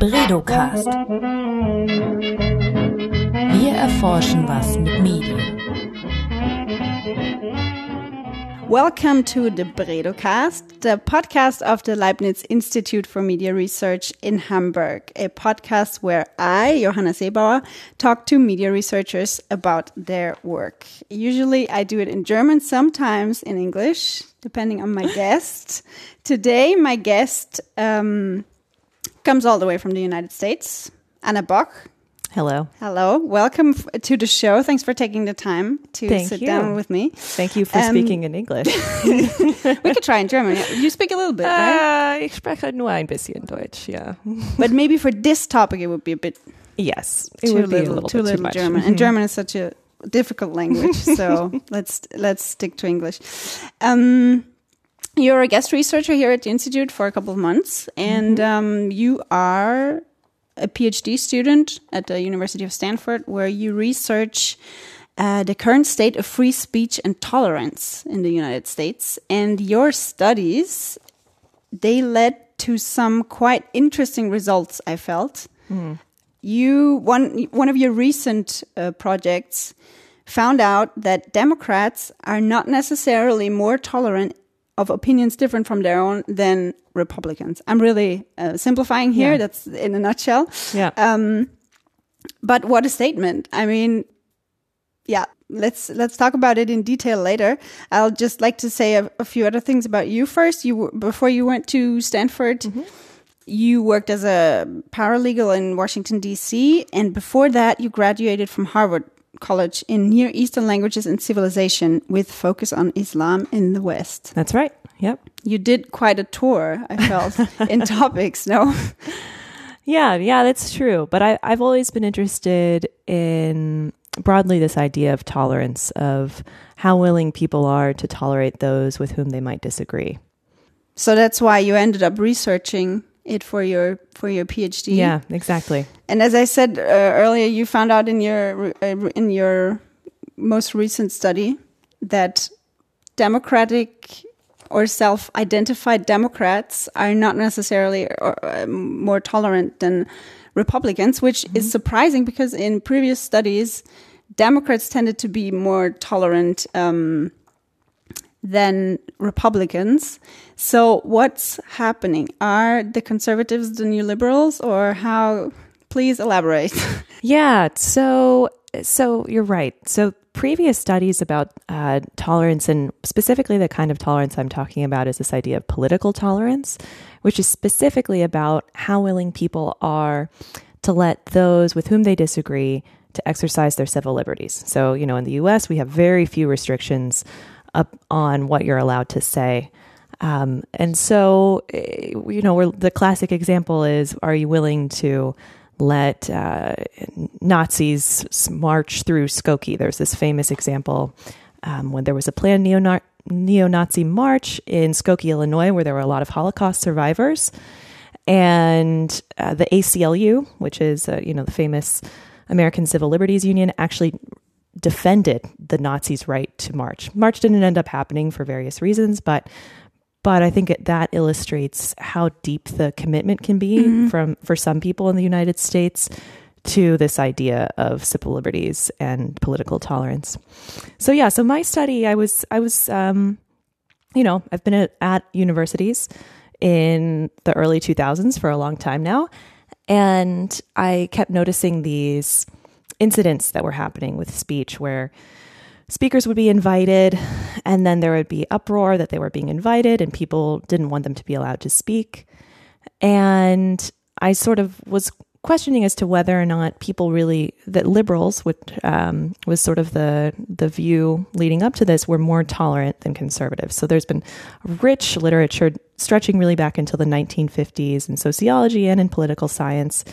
Bredocast. Wir erforschen was mit Medien. Welcome to the Bredocast, the podcast of the Leibniz Institute for Media Research in Hamburg, a podcast where I, Johanna Seebauer, talk to media researchers about their work. Usually I do it in German, sometimes in English, depending on my guest. Today, my guest um, comes all the way from the United States, Anna Boch. Hello. Hello. Welcome f- to the show. Thanks for taking the time to Thank sit you. down with me. Thank you for Um, speaking in English. We could try in German. You speak a little bit, right? Äh, ich spreche nur ein bisschen Deutsch, yeah. But maybe for this topic, it would be a bit Yes, it too would little, be a little too little too. German. And German is such a difficult language, so let's let's stick to English. Um, you're a guest researcher here at the institute for a couple of months, and um, you are a PhD student at the University of Stanford, where you research. Uh, the current state of free speech and tolerance in the United States, and your studies they led to some quite interesting results. I felt you one one of your recent uh, projects found out that Democrats are not necessarily more tolerant of opinions different from their own than Republicans. I'm really uh, simplifying here. Yeah. That's in a nutshell. Yeah. Um, but what a statement! I mean, yeah. Let's let's talk about it in detail later. I'll just like to say a, a few other things about you first. You were- before you went to Stanford, you worked as a paralegal in Washington D.C. and before that, you graduated from Harvard College in Near Eastern Languages and Civilization with focus on Islam in the West. That's right. Yep. You did quite a tour, I felt, in topics. No, Yeah, yeah, that's true. But I, I've always been interested in broadly this idea of tolerance, of how willing people are to tolerate those with whom they might disagree. so that's why you ended up researching it for your for your PhD. Yeah, exactly. And as I said uh, earlier, you found out in your uh, in your most recent study that democratic or self-identified Democrats are not necessarily uh, um, more tolerant than Republicans, which is surprising because in previous studies, Democrats tended to be more tolerant um, than Republicans. So what's happening? Are the conservatives the new liberals or how? Please elaborate. Yeah, so so you're right. So previous studies about uh, tolerance and specifically the kind of tolerance I'm talking about is this idea of political tolerance, which is specifically about how willing people are to let those with whom they disagree to exercise their civil liberties. So, you know, in the US, we have very few restrictions up on what you're allowed to say. Um, and so, eh, you know, the classic example is are you willing to let uh, Nazis march through Skokie? There's this famous example um, when there was a planned neo Nazi march in Skokie, Illinois, where there were a lot of Holocaust survivors. And uh, the ACLU, which is, uh, you know, the famous American Civil Liberties Union, actually defended the Nazis' right to march. March didn't end up happening for various reasons, but but I think it, that illustrates how deep the commitment can be from for some people in the United States to this idea of civil liberties and political tolerance. So yeah, so my study, I was I was um, you know I've been at, at universities in the early 2000s for a long time now, and I kept noticing these incidents that were happening with speech where speakers would be invited and then there would be uproar that they were being invited and people didn't want them to be allowed to speak. And i sort of was questioning as to whether or not people really that liberals would um, was sort of the the view leading up to this were more tolerant than conservatives so there's been rich literature stretching really back into the 1950s in sociology and in political science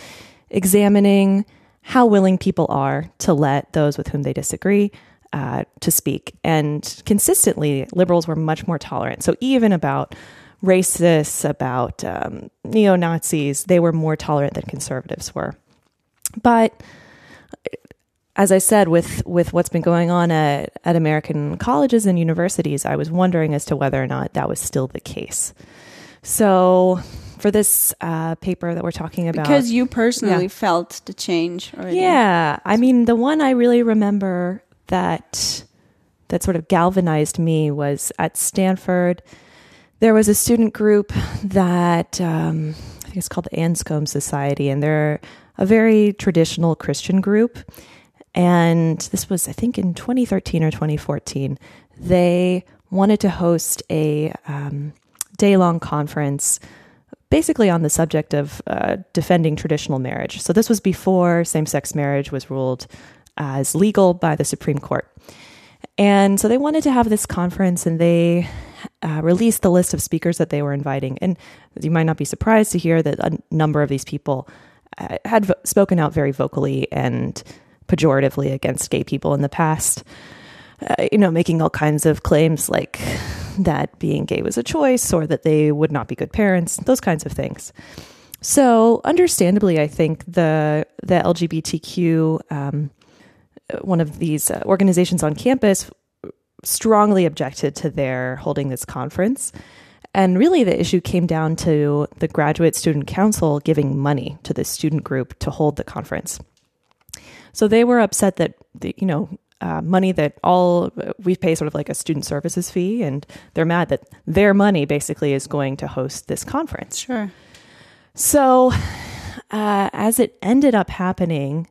examining how willing people are to let those with whom they disagree uh, to speak. And consistently, liberals were much more tolerant. So even about racists, about um, neo Nazis, they were more tolerant than conservatives were. But as I said, with with what's been going on at, at American colleges and universities, I was wondering as to whether or not that was still the case. So for this uh, paper that we're talking about. Because you personally Yeah. felt the change already. Yeah, I mean, the one I really remember that that sort of galvanized me was at Stanford. There was a student group that um, I think it's called the Anscombe Society, and they're a very traditional Christian group. And this was, I think, in 2013 or 2014. They wanted to host a um, day long conference basically on the subject of uh, defending traditional marriage. So this was before same sex marriage was ruled as legal by the Supreme Court. And so they wanted to have this conference and they uh, released the list of speakers that they were inviting. And you might not be surprised to hear that a number of these people uh, had vo- spoken out very vocally and pejoratively against gay people in the past. Uh, you know, making all kinds of claims like that being gay was a choice or that they would not be good parents, those kinds of things. So, understandably, I think the the LGBTQ um, one of these uh, organizations on campus strongly objected to their holding this conference. And really, the issue came down to the graduate student council giving money to the student group to hold the conference. So they were upset that the, you know uh, money that all we pay sort of like a student services fee, and they're mad that their money basically is going to host this conference. Sure. So, uh, as it ended up happening,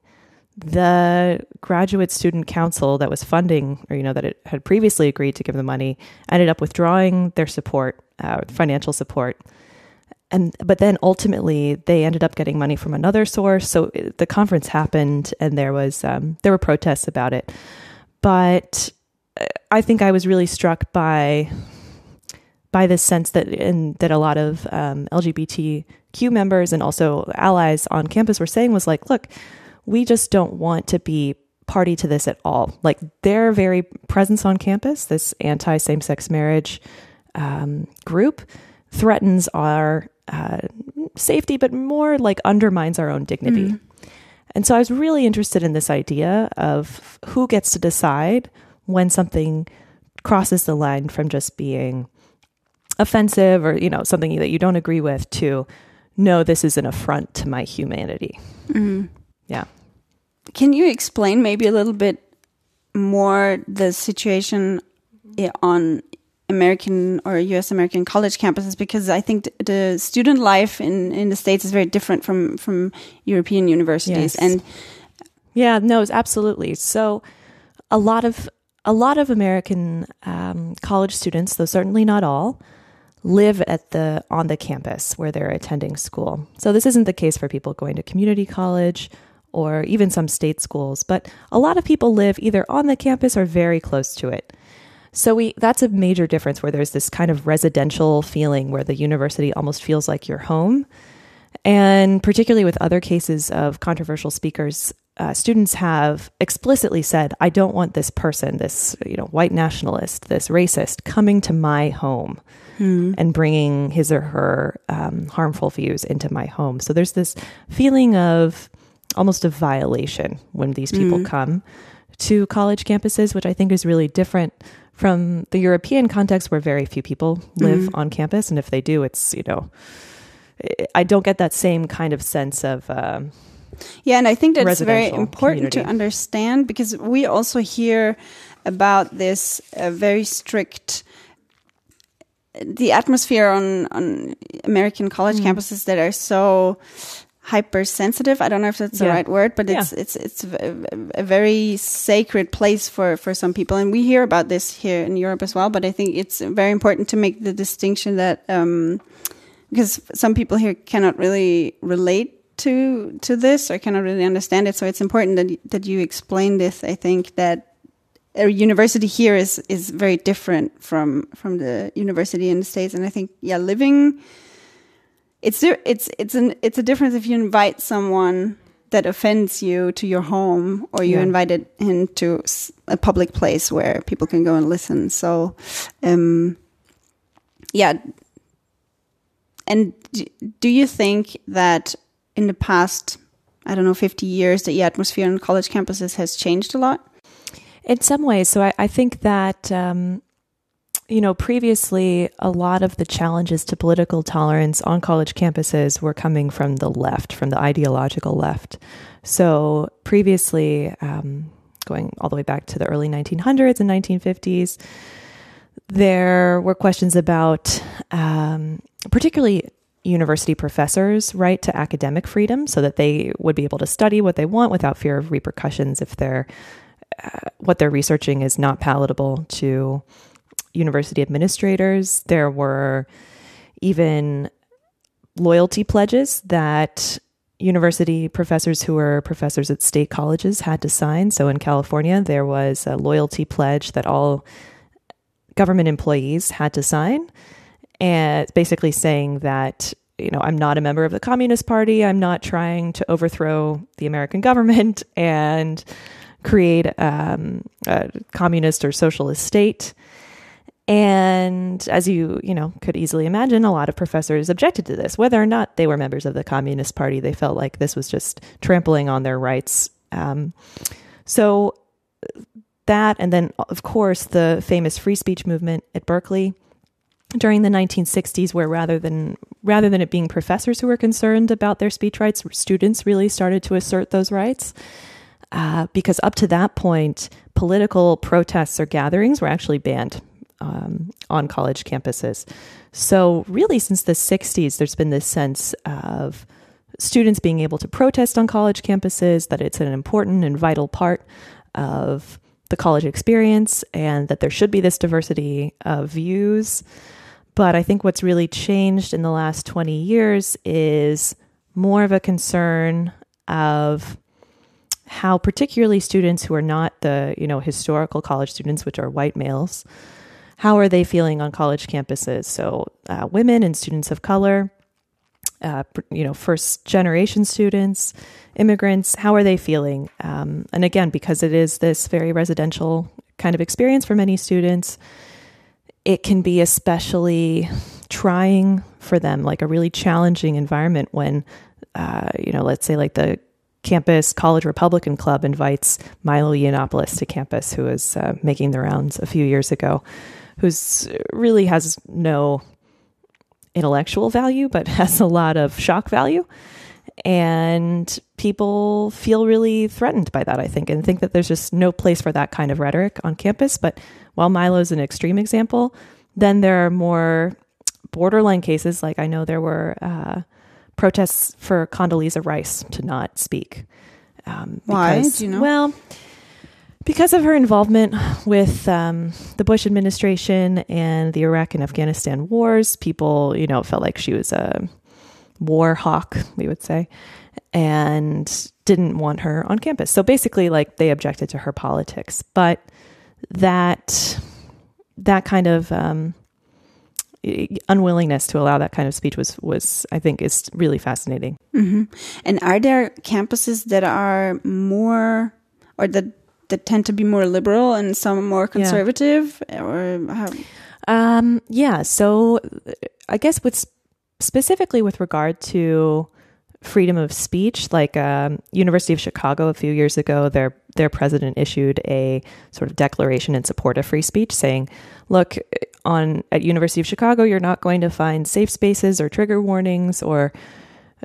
the graduate student council that was funding, or you know, that it had previously agreed to give the money, ended up withdrawing their support, uh, financial support, and but then ultimately they ended up getting money from another source. So it- the conference happened, and there was um, there were protests about it, but uh, I think I was really struck by by this sense that in, that a lot of um, LGBTQ members and also allies on campus were saying was like, look, we just don't want to be party to this at all. Like their very presence on campus, this anti same sex marriage um, group, threatens our uh, safety, but more like undermines our own dignity. And so I was really interested in this idea of who gets to decide when something crosses the line from just being offensive or you know something that you don't agree with to no this is an affront to my humanity. Yeah. Can you explain maybe a little bit more the situation on American or US American college campuses? Because I think the student life in, in the States is very different from, from European universities. Yes. And Yeah, no, it's absolutely. So a lot of a lot of American um, college students, though certainly not all, live at the on the campus where they're attending school. So this isn't the case for people going to community college or even some state schools, but a lot of people live either on the campus or very close to it. So we that's a major difference where there's this kind of residential feeling where the university almost feels like your home. And particularly with other cases of controversial speakers, uh, students have explicitly said, "I don't want this person, this you know white nationalist, this racist, coming to my home and bringing his or her um, harmful views into my home." So there's this feeling of almost a violation when these people come to college campuses, which I think is really different from the European context where very few people live on campus, and if they do, it's you know. I don't get that same kind of sense of um, Yeah, and I think that's very important to understand because we also hear about this uh, very strict the atmosphere on on American college Mm. campuses that are so hypersensitive. I don't know if that's the Yeah. right word, but it's it's it's a, a very sacred place for for some people, and we hear about this here in Europe as well. But I think it's very important to make the distinction that. Um, because some people here cannot really relate to to this or cannot really understand it. So it's important that that you explain this. I think that a university here is is very different from from the university in the states, and I think yeah, living it's it's it's an it's a difference if you invite someone that offends you to your home or you Yeah. invite it into s- a public place where people can go and listen. So, um, yeah, and do you think that in the past, I don't know, 50 years, the atmosphere on college campuses has changed a lot? In some ways, so I, I think that um, you know, previously a lot of the challenges to political tolerance on college campuses were coming from the left, from the ideological left. So previously, um, going all the way back to the early 1900s and 1950s, there were questions about um, particularly university professors' right to academic freedom so that they would be able to study what they want without fear of repercussions if their uh, what they're researching is not palatable to university administrators. There were even loyalty pledges that university professors who were professors at state colleges had to sign. So in California, there was a loyalty pledge that all government employees had to sign. And basically saying that, you know, I'm not a member of the Communist Party. I'm not trying to overthrow the American government and create um, a communist or socialist state. And as you, you know, could easily imagine, a lot of professors objected to this. Whether or not they were members of the Communist Party, they felt like this was just trampling on their rights. Um, so that, and then, of course, the famous free speech movement at Berkeley during the 1960s, where rather than rather than it being professors who were concerned about their speech rights, students really started to assert those rights. Uh, because up to that point, political protests or gatherings were actually banned um, on college campuses. So, really, since the 60s, there's been this sense of students being able to protest on college campuses, that it's an important and vital part of the college experience, and that there should be this diversity of views. But I think what's really changed in the last 20 years is more of a concern of how particularly students who are not the you know historical college students which are white males how are they feeling on college campuses? So, uh, women and students of color, uh, you know, first generation students, immigrants, how are they feeling? Um, and again, because it is this very residential kind of experience for many students, it can be especially trying for them, like a really challenging environment when, uh, you know, let's say like the campus college Republican Club invites Milo Yiannopoulos to campus, who was uh, making the rounds a few years ago who's really has no intellectual value, but has a lot of shock value. And people feel really threatened by that, I think, and think that there's just no place for that kind of rhetoric on campus. But while Milo's an extreme example, then there are more borderline cases. Like I know there were uh, protests for Condoleezza Rice to not speak. Um, Why? Do you know? Well, because of her involvement with um, the Bush administration and the Iraq and Afghanistan wars, people, you know, felt like she was a war hawk, we would say, and didn't want her on campus. So basically, like they objected to her politics, but that that kind of um, unwillingness to allow that kind of speech was was I think is really fascinating. Mm-hmm. And are there campuses that are more or that that tend to be more liberal and some more conservative yeah. or how? Um, yeah. So I guess with specifically with regard to freedom of speech, like um, University of Chicago a few years ago, their their president issued a sort of declaration in support of free speech, saying, "Look, on at University of Chicago, you're not going to find safe spaces or trigger warnings or."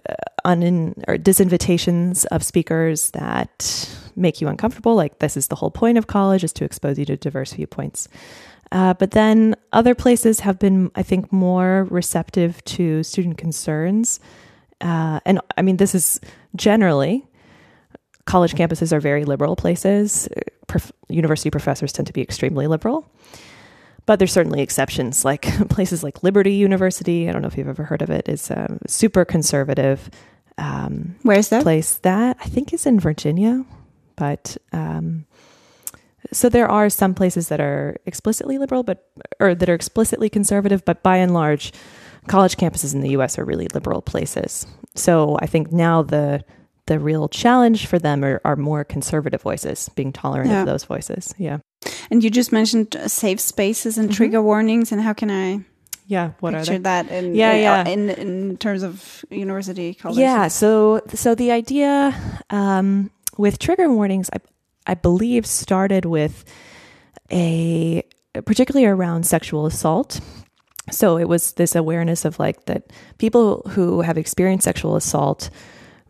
Uh, un- or disinvitations of speakers that make you uncomfortable. Like this is the whole point of college is to expose you to diverse viewpoints. Uh, but then other places have been, I think, more receptive to student concerns. Uh, and I mean, this is generally college campuses are very liberal places. Prof- university professors tend to be extremely liberal. But there's certainly exceptions, like places like Liberty University. I don't know if you've ever heard of it. it. Is uh, super conservative. Um, Where's that place? That I think is in Virginia. But um, so there are some places that are explicitly liberal, but or that are explicitly conservative. But by and large, college campuses in the U.S. are really liberal places. So I think now the the real challenge for them are, are more conservative voices, being tolerant yeah. of those voices. Yeah. And you just mentioned uh, safe spaces and mm-hmm. trigger warnings, and how can I? Yeah, what picture are that in yeah, in, yeah. In, in terms of university college? Yeah, so so the idea um, with trigger warnings, I, I believe started with a particularly around sexual assault. So it was this awareness of like that people who have experienced sexual assault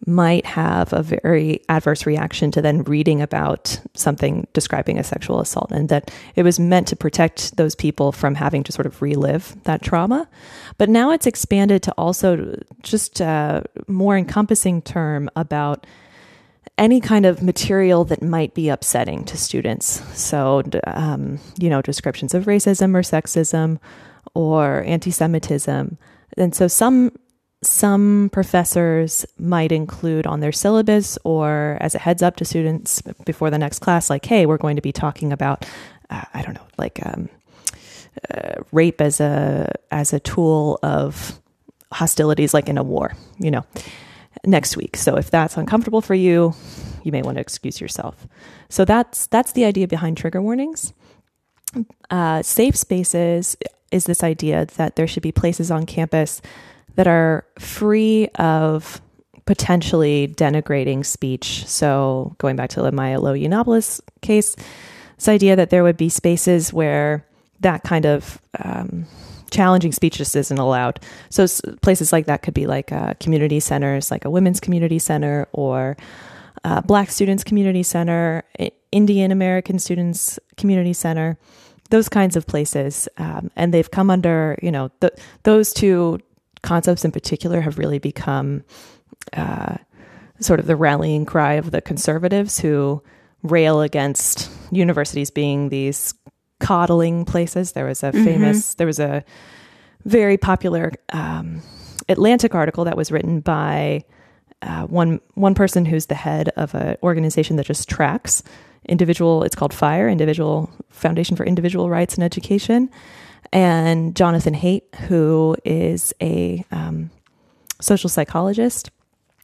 might have a very adverse reaction to then reading about something describing a sexual assault, and that it was meant to protect those people from having to sort of relive that trauma. But now it's expanded to also just a more encompassing term about any kind of material that might be upsetting to students. So, um, you know, descriptions of racism or sexism or anti Semitism. And so some some professors might include on their syllabus or as a heads up to students before the next class, like, hey, we're going to be talking about, uh, I don't know, like um, uh, rape as a as a tool of hostilities, like in a war, you know, next week. So if that's uncomfortable for you, you may want to excuse yourself. So that's that's the idea behind trigger warnings. Uh, safe spaces is this idea that there should be places on campus that are free of potentially denigrating speech. So, going back to the Milo Yiannopoulos case, this idea that there would be spaces where that kind of um, challenging speech just isn't allowed. So, places like that could be like uh, community centers, like a women's community center, or uh, Black Students Community Center, Indian American Students Community Center, those kinds of places. Um, and they've come under, you know, those two concepts in particular have really become uh, sort of the rallying cry of the conservatives who rail against universities being these coddling places. There was a mm-hmm. famous, there was a very popular um, Atlantic article that was written by uh, one one person who's the head of an organization that just tracks individual. It's called FIRE, Individual Foundation for Individual Rights and Education, and Jonathan Haidt, who is a um, social psychologist.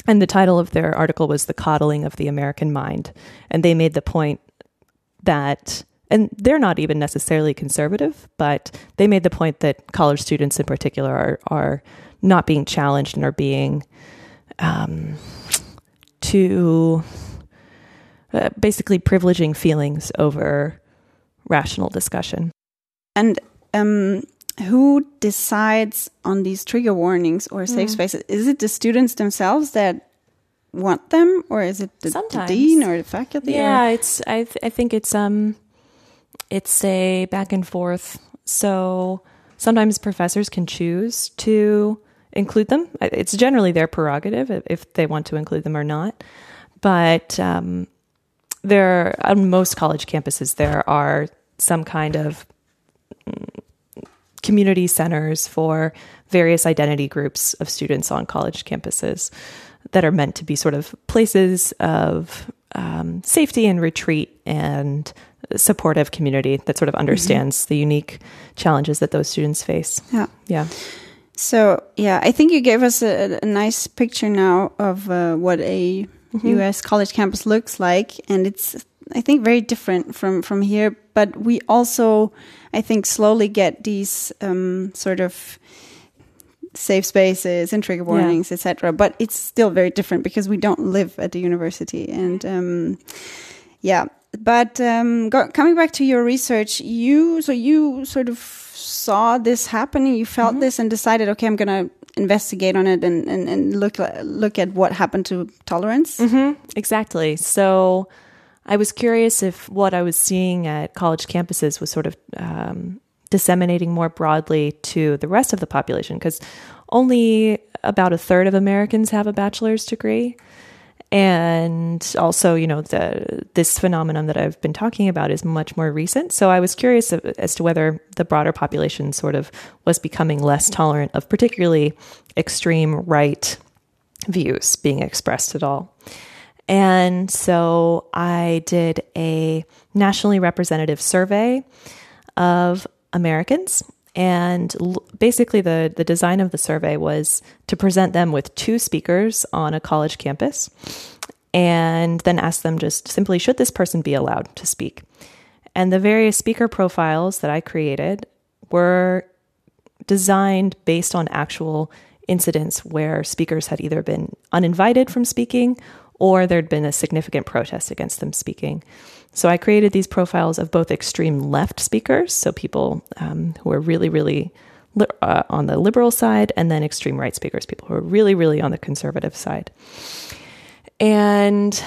And the title of their article was The Coddling of the American Mind. And they made the point that, and they're not even necessarily conservative, but they made the point that college students in particular are, are not being challenged and are being um, to uh, basically privileging feelings over rational discussion. And um, who decides on these trigger warnings or safe mm. spaces? Is it the students themselves that want them, or is it the, the dean or the faculty? Yeah, or? it's. I th- I think it's um, it's a back and forth. So sometimes professors can choose to include them. It's generally their prerogative if they want to include them or not. But um, there, on most college campuses, there are some kind of community centers for various identity groups of students on college campuses that are meant to be sort of places of um, safety and retreat and supportive community that sort of mm-hmm. understands mm-hmm. the unique challenges that those students face. Yeah. Yeah. So, yeah, I think you gave us a, a nice picture now of uh, what a mm-hmm. US college campus looks like. And it's I think very different from from here. But we also, I think, slowly get these um, sort of safe spaces and trigger warnings, yeah. etc. But it's still very different because we don't live at the university, and um, yeah. But um, go, coming back to your research, you so you sort of saw this happening, you felt mm -hmm. this, and decided, okay, I'm gonna investigate on it and, and, and look look at what happened to tolerance. Mm -hmm. Exactly. So I was curious if what I was seeing at college campuses was sort of um, disseminating more broadly to the rest of the population, because only about a third of Americans have a bachelor's degree. And also, you know, the, this phenomenon that I've been talking about is much more recent. So I was curious as to whether the broader population sort of was becoming less tolerant of particularly extreme right views being expressed at all. And so I did a nationally representative survey of Americans. And basically, the, the design of the survey was to present them with two speakers on a college campus and then ask them just simply, should this person be allowed to speak? And the various speaker profiles that I created were designed based on actual incidents where speakers had either been uninvited from speaking or there'd been a significant protest against them speaking. So I created these profiles of both extreme left speakers, so people um, who are really, really li- uh, on the liberal side, and then extreme right speakers, people who are really, really on the conservative side. And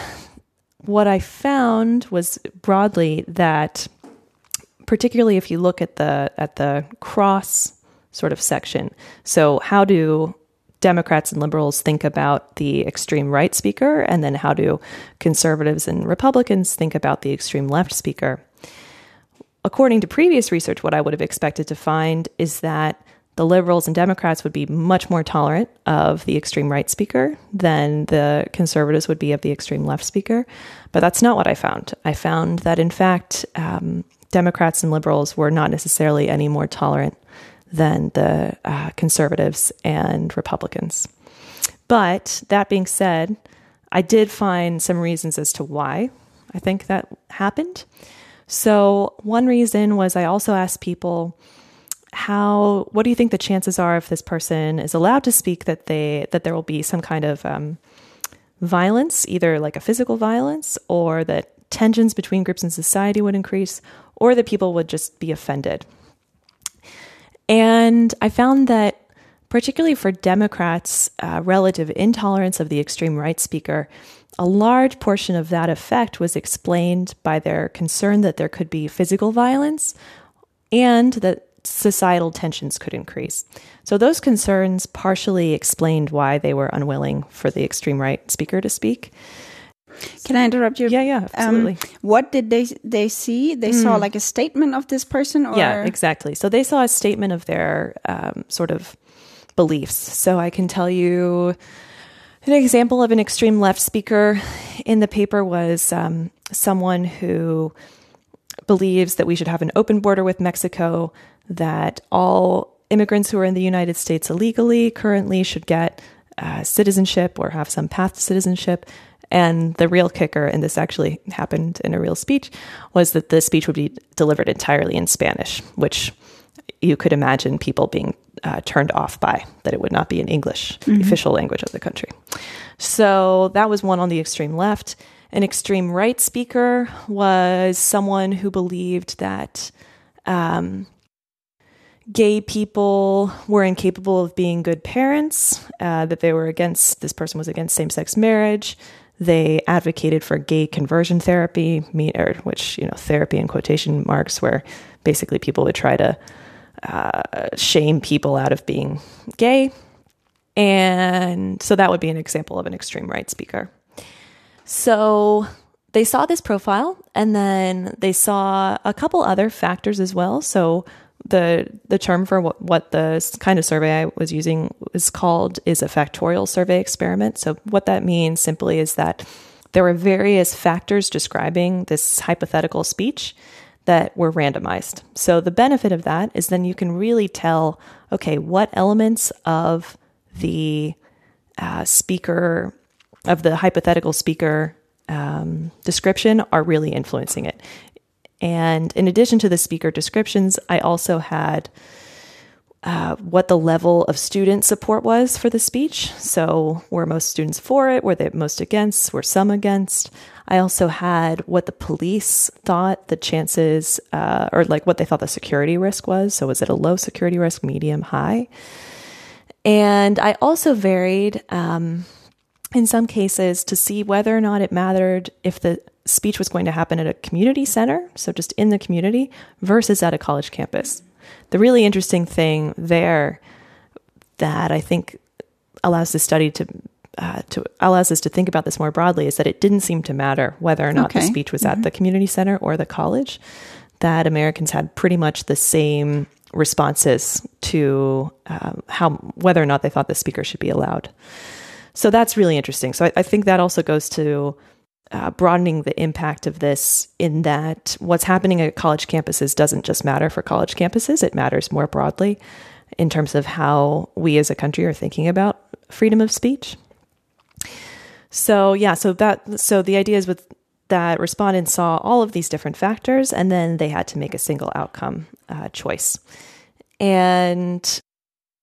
what I found was broadly that, particularly if you look at the at the cross sort of section, so how do Democrats and liberals think about the extreme right speaker, and then how do conservatives and Republicans think about the extreme left speaker. According to previous research, what I would have expected to find is that the liberals and Democrats would be much more tolerant of the extreme right speaker than the conservatives would be of the extreme left speaker. But that's not what I found. I found that, in fact, um, Democrats and liberals were not necessarily any more tolerant than the uh, conservatives and Republicans. But that being said, I did find some reasons as to why I think that happened. So, one reason was I also asked people how what do you think the chances are if this person is allowed to speak that they that there will be some kind of um, violence either like a physical violence or that tensions between groups in society would increase or that people would just be offended and I found that, particularly for Democrats' uh, relative intolerance of the extreme right speaker, a large portion of that effect was explained by their concern that there could be physical violence and that societal tensions could increase. So, those concerns partially explained why they were unwilling for the extreme right speaker to speak. Can I interrupt you? Yeah, yeah, absolutely. Um, what did they they see? They mm. saw like a statement of this person, or yeah, exactly. So they saw a statement of their um, sort of beliefs. So I can tell you an example of an extreme left speaker in the paper was um, someone who believes that we should have an open border with Mexico, that all immigrants who are in the United States illegally currently should get uh, citizenship or have some path to citizenship, and the real kicker, and this actually happened in a real speech, was that the speech would be delivered entirely in Spanish, which you could imagine people being uh, turned off by, that it would not be in English, mm-hmm. the official language of the country. So that was one on the extreme left. An extreme right speaker was someone who believed that um, gay people were incapable of being good parents, uh, that they were against, this person was against same sex marriage, they advocated for gay conversion therapy, which you know therapy in quotation marks, where basically people would try to uh, shame people out of being gay, and so that would be an example of an extreme right speaker. So they saw this profile, and then they saw a couple other factors as well. So the the term for what, what the kind of survey I was using is called is a factorial survey experiment. So what that means simply is that there were various factors describing this hypothetical speech that were randomized. So the benefit of that is then you can really tell okay what elements of the uh, speaker of the hypothetical speaker um, description are really influencing it. And in addition to the speaker descriptions, I also had uh, what the level of student support was for the speech. So, were most students for it? Were they most against? Were some against? I also had what the police thought the chances, uh, or like what they thought the security risk was. So, was it a low security risk, medium, high? And I also varied um, in some cases to see whether or not it mattered if the speech was going to happen at a community center, so just in the community, versus at a college campus. The really interesting thing there that I think allows the study to uh, to allows us to think about this more broadly is that it didn't seem to matter whether or not okay. the speech was mm-hmm. at the community center or the college. That Americans had pretty much the same responses to um, how whether or not they thought the speaker should be allowed. So that's really interesting. So I, I think that also goes to uh, broadening the impact of this in that what's happening at college campuses doesn't just matter for college campuses, it matters more broadly in terms of how we as a country are thinking about freedom of speech. So, yeah, so that so the idea is with that respondents saw all of these different factors and then they had to make a single outcome uh, choice. And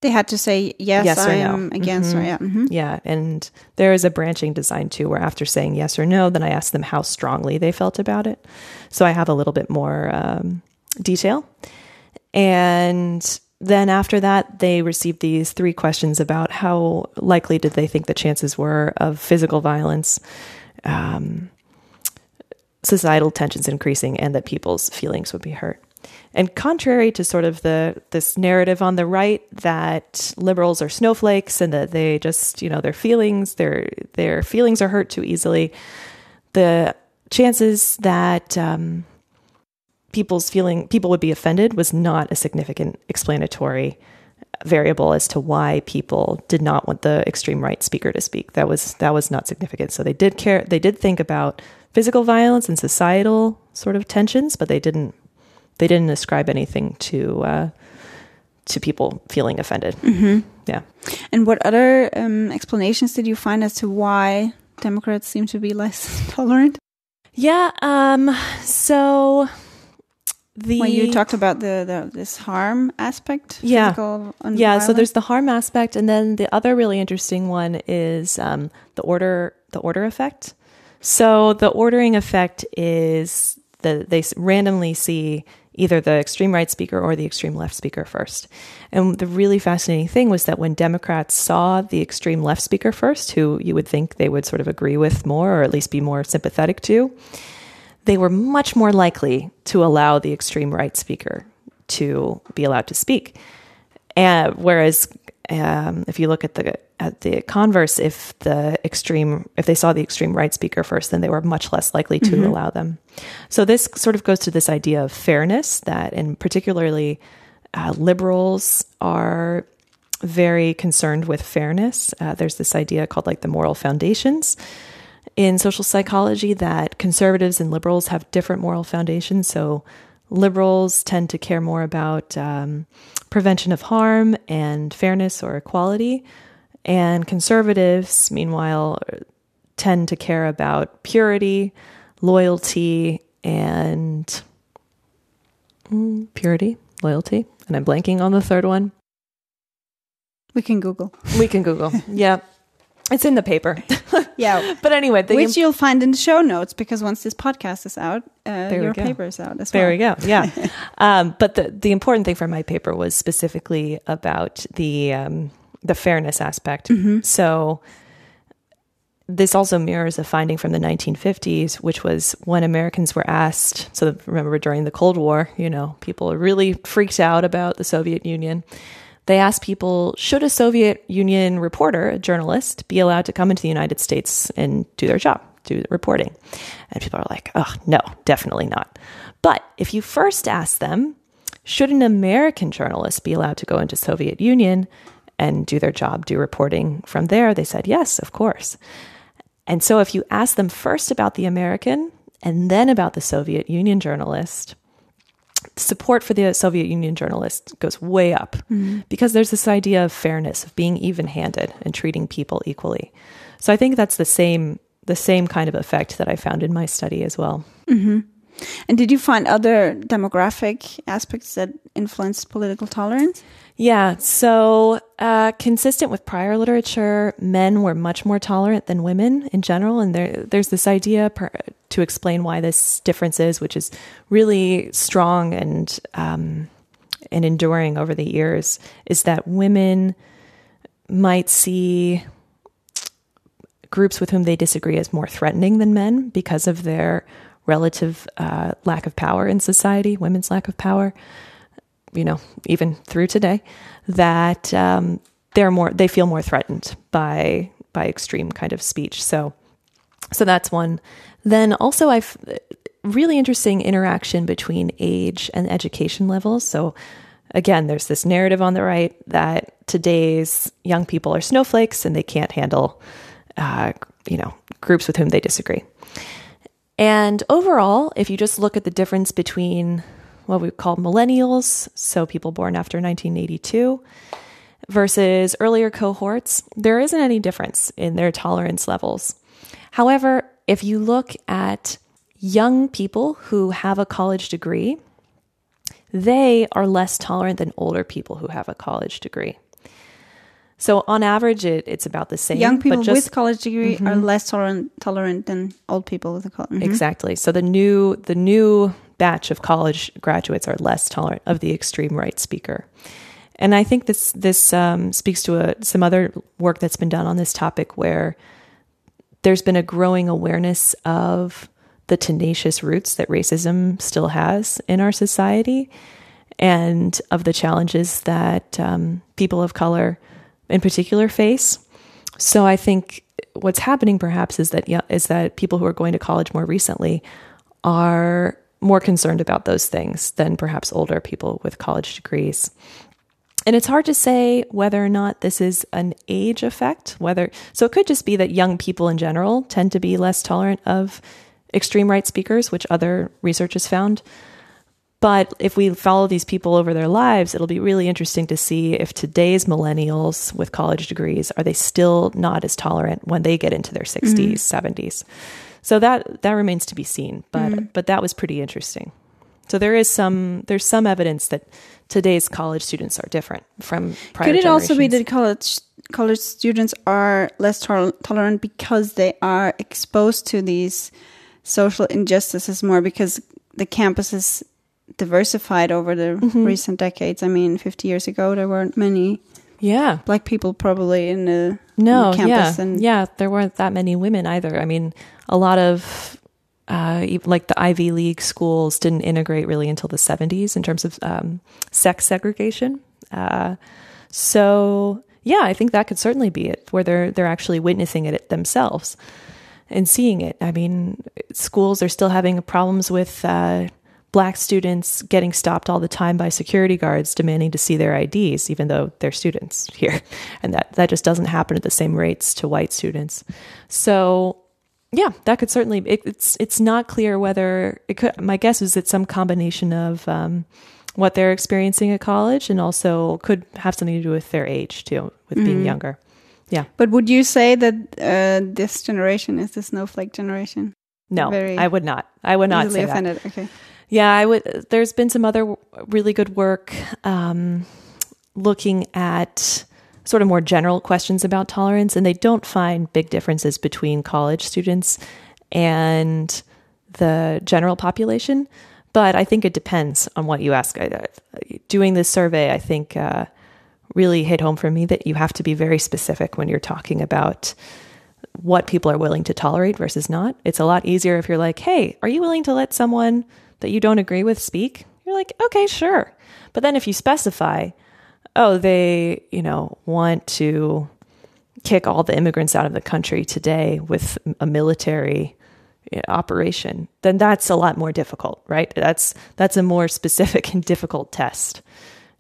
They had to say yes, Yes or I no. am against or Mhm. yeah. mhm. Yeah, and there is a branching design too, where after saying yes or no, then I ask them how strongly they felt about it. So I have a little bit more um, detail. And then after that, they received these three questions about how likely did they think the chances were of physical violence, um, societal tensions increasing, and that people's feelings would be hurt. And contrary to sort of the this narrative on the right that liberals are snowflakes and that they just you know their feelings their their feelings are hurt too easily, the chances that um, people's feeling people would be offended was not a significant explanatory variable as to why people did not want the extreme right speaker to speak. That was that was not significant. So they did care. They did think about physical violence and societal sort of tensions, but they didn't they didn't ascribe anything to uh, to people feeling offended. Yeah. And what other um, explanations did you find as to why Democrats seem to be less tolerant? Yeah. Um. So the when you talked about the, the this harm aspect, Yeah. physical and yeah so there's the harm aspect and then the other really interesting one is um, the order the order effect so the ordering effect is that they randomly see either the extreme right speaker or the extreme left speaker first and the really fascinating thing was that when democrats saw the extreme left speaker first who you would think they would sort of agree with more or at least be more sympathetic to they were much more likely to allow the extreme right speaker to be allowed to speak. And whereas um, if you look at the at the converse, if the extreme if they saw the extreme right speaker first, then they were much less likely to allow them. So this sort of goes to this idea of fairness that, and particularly uh, liberals are very concerned with fairness. Uh, there's this idea called like the moral foundations in social psychology that conservatives and liberals have different moral foundations. So liberals tend to care more about um, prevention of harm and fairness or equality, and conservatives, meanwhile, tend to care about purity, loyalty, and mm, purity, loyalty. And I'm blanking on the third one. we can Google. We can Google. yeah. It's in the paper. Yeah, but anyway, which you'll find in the show notes because once this podcast is out, uh, your paper is out as well. There we go. Yeah. um, but the, the important thing for my paper was specifically about the um, the fairness aspect. So this also mirrors a finding from the 1950s, which was when Americans were asked. So remember during the Cold War, you know, people really freaked out about the Soviet Union. They asked people, should a Soviet Union reporter, a journalist, be allowed to come into the United States and do their job, do reporting? And people are like, oh, no, definitely not. But if you first ask them, should an American journalist be allowed to go into Soviet Union and do their job, do reporting from there? They said, yes, of course. And so if you ask them first about the American and then about the Soviet Union journalist, support for the Soviet Union journalists goes way up mm-hmm. because there's this idea of fairness, of being even-handed and treating people equally. So I think that's the same the same kind of effect that I found in my study as well. Mm-hmm. And did you find other demographic aspects that influenced political tolerance? Yeah, so uh, consistent with prior literature, men were much more tolerant than women in general, and there, there's this idea per, to explain why this difference is, which is really strong and um, and enduring over the years, is that women might see groups with whom they disagree as more threatening than men because of their relative uh, lack of power in society, women's lack of power you know, even through today, that um, they're more they feel more threatened by by extreme kind of speech. So, so that's one. Then also, I've really interesting interaction between age and education levels. So, again, there's this narrative on the right that today's young people are snowflakes and they can't handle, uh, you know, groups with whom they disagree. And overall, if you just look at the difference between what we call millennials, so people born after 1982, versus earlier cohorts, there isn't any difference in their tolerance levels. However, if you look at young people who have a college degree, they are less tolerant than older people who have a college degree. So on average, it, it's about the same. Young people just, with college degree are less tolerant tolerant than old people with a college. mhm. Exactly. So the new the new batch of college graduates are less tolerant of the extreme right speaker, and I think this this um, speaks to a, some other work that's been done on this topic where there's been a growing awareness of the tenacious roots that racism still has in our society, and of the challenges that um, people of color, in particular, face. So I think what's happening perhaps is that yeah, is that people who are going to college more recently are more concerned about those things than perhaps older people with college degrees. And it's hard to say whether or not this is an age effect, whether so it could just be that young people in general tend to be less tolerant of extreme right speakers, which other research has found. But if we follow these people over their lives, it'll be really interesting to see if today's millennials with college degrees are they still not as tolerant when they get into their 60s, 70s. Mm-hmm. So that that remains to be seen, but but that was pretty interesting. So there is some there's some evidence that today's college students are different from prior Could it also be that college college students are less tol- tolerant because they are exposed to these social injustices more because the campus is diversified over the Mm-hmm. recent decades? I mean, 50 years ago there weren't many yeah. black people probably in the, No, in the campus yeah, and yeah, there weren't that many women either. I mean, a lot of uh, like the Ivy League schools didn't integrate really until the '70s in terms of um, sex segregation. Uh, so yeah, I think that could certainly be it, where they're they're actually witnessing it themselves and seeing it. I mean, schools are still having problems with uh, black students getting stopped all the time by security guards demanding to see their IDs, even though they're students here, and that that just doesn't happen at the same rates to white students. So. Yeah, that could certainly. It, it's it's not clear whether it could. My guess is it's some combination of um, what they're experiencing at college, and also could have something to do with their age too, with being younger. Yeah. But would you say that uh, this generation is the snowflake generation? No, Very I would not. I would not say that. Okay. Yeah, I would. There's been some other really good work um, looking at sort of more general questions about tolerance, and they don't find big differences between college students and the general population. But I think it depends on what you ask. Doing this survey, I think, uh, really hit home for me that you have to be very specific when you're talking about what people are willing to tolerate versus not. It's a lot easier if you're like, hey, are you willing to let someone that you don't agree with speak? You're like, okay, sure. But then if you specify, oh, they, you know, want to kick all the immigrants out of the country today with a military operation, then that's a lot more difficult, right? That's that's a more specific and difficult test.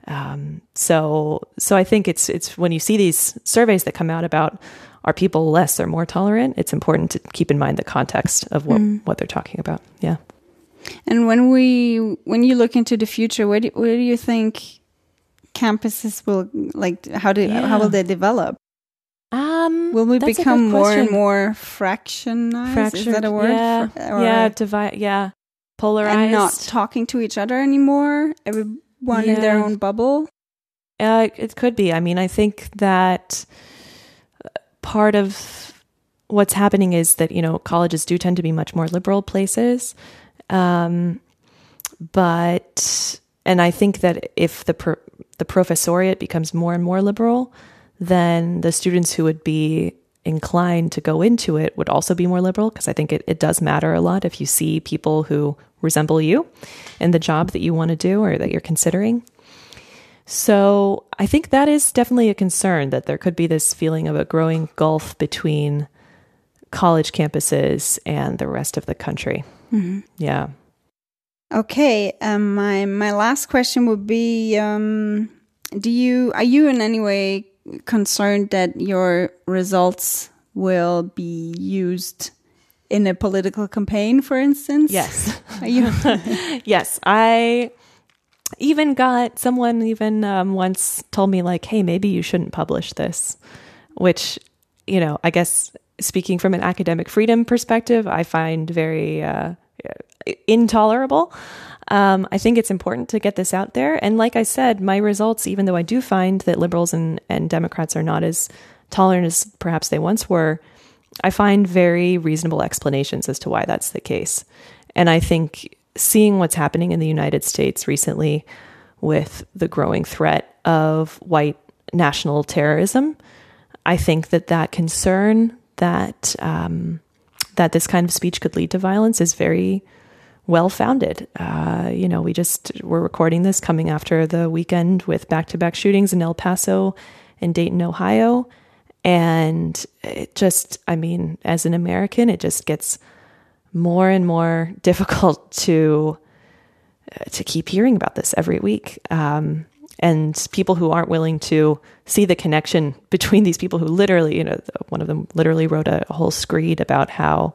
Um, so so I think it's it's when you see these surveys that come out about are people less or more tolerant, it's important to keep in mind the context of what what they're talking about. Yeah. And when we when you look into the future, where do, where do you think campuses will like how do how will they develop? Um, Will we become more and more fractionized? Is that a word? Yeah, Fra- or- yeah, divide, yeah, polarized. and not talking to each other anymore. Everyone in their own bubble. Uh, it could be. I mean, I think that uh, part of what's happening is that you know colleges do tend to be much more liberal places, um, but and I think that if the pro- the professoriate becomes more and more liberal, then the students who would be inclined to go into it would also be more liberal because I think it, it does matter a lot if you see people who resemble you in the job that you want to do or that you're considering. So I think that is definitely a concern that there could be this feeling of a growing gulf between college campuses and the rest of the country. Yeah. Okay. Um, my my last question would be: um, Do you are you in any way concerned that your results will be used in a political campaign, for instance? Yes. Are you? yes. I even got someone even um, once told me like, "Hey, maybe you shouldn't publish this," which you know, I guess speaking from an academic freedom perspective, I find very uh, intolerable. Um, I think it's important to get this out there. And like I said, my results, even though I do find that liberals and, and Democrats are not as tolerant as perhaps they once were, I find very reasonable explanations as to why that's the case. And I think seeing what's happening in the United States recently with the growing threat of white national terrorism, I think that that concern that um, that this kind of speech could lead to violence is very well founded. Uh, you know, we just were recording this coming after the weekend with back to back shootings in El Paso and Dayton, Ohio. And it just, I mean, as an American, it just gets more and more difficult to uh, to keep hearing about this every week. Um, and people who aren't willing to see the connection between these people who literally, you know, one of them literally wrote a, whole screed about how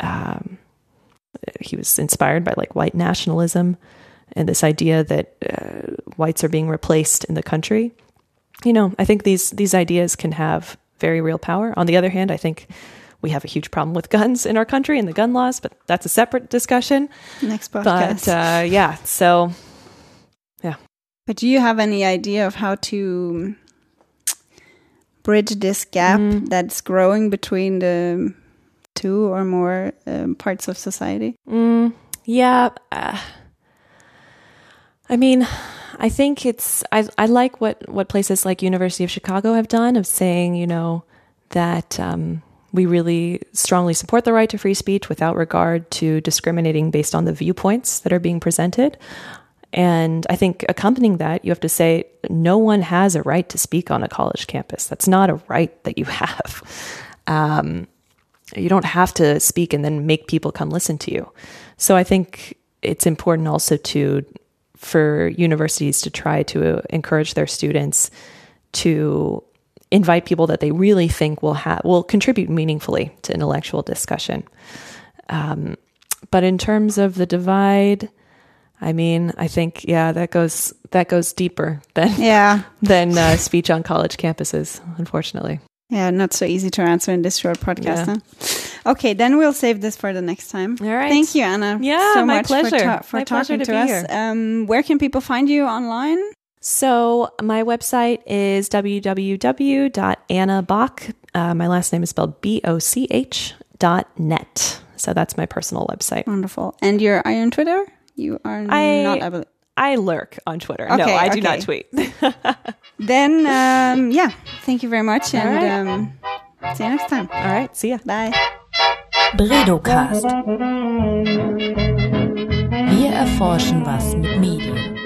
um, he was inspired by like white nationalism and this idea that uh, whites are being replaced in the country. You know, I think these these ideas can have very real power. On the other hand, I think we have a huge problem with guns in our country and the gun laws, but that's a separate discussion. Next podcast. But uh, yeah, so. But do you have any idea of how to bridge this gap mm. that's growing between the two or more um, parts of society? Mm, yeah. Uh, I mean, I think it's I I like what what places like University of Chicago have done of saying you know that um, we really strongly support the right to free speech without regard to discriminating based on the viewpoints that are being presented. And I think accompanying that, you have to say no one has a right to speak on a college campus. That's not a right that you have. Um, you don't have to speak and then make people come listen to you. So I think it's important also to for universities to try to encourage their students to invite people that they really think will have will contribute meaningfully to intellectual discussion. Um, but in terms of the divide, I mean, I think yeah, that goes that goes deeper than yeah than uh, speech on college campuses, unfortunately. Yeah, not so easy to answer in this short podcast. Yeah. Huh? Okay, then we'll save this for the next time. All right. Thank you, Anna. Yeah, so my much pleasure. for, ta- for my talking pleasure to, to us. Um, where can people find you online? So my website is www.annaboch. Uh, my last name is spelled B O C H dot net. So that's my personal website. Wonderful. And you're on Twitter? You are I, not able. I lurk on Twitter. Okay, no, I do not tweet. then, um, yeah, thank you very much, and right. um, see you next time. All right, see ya. Bye. BredowCast. Wir erforschen was mit Medien.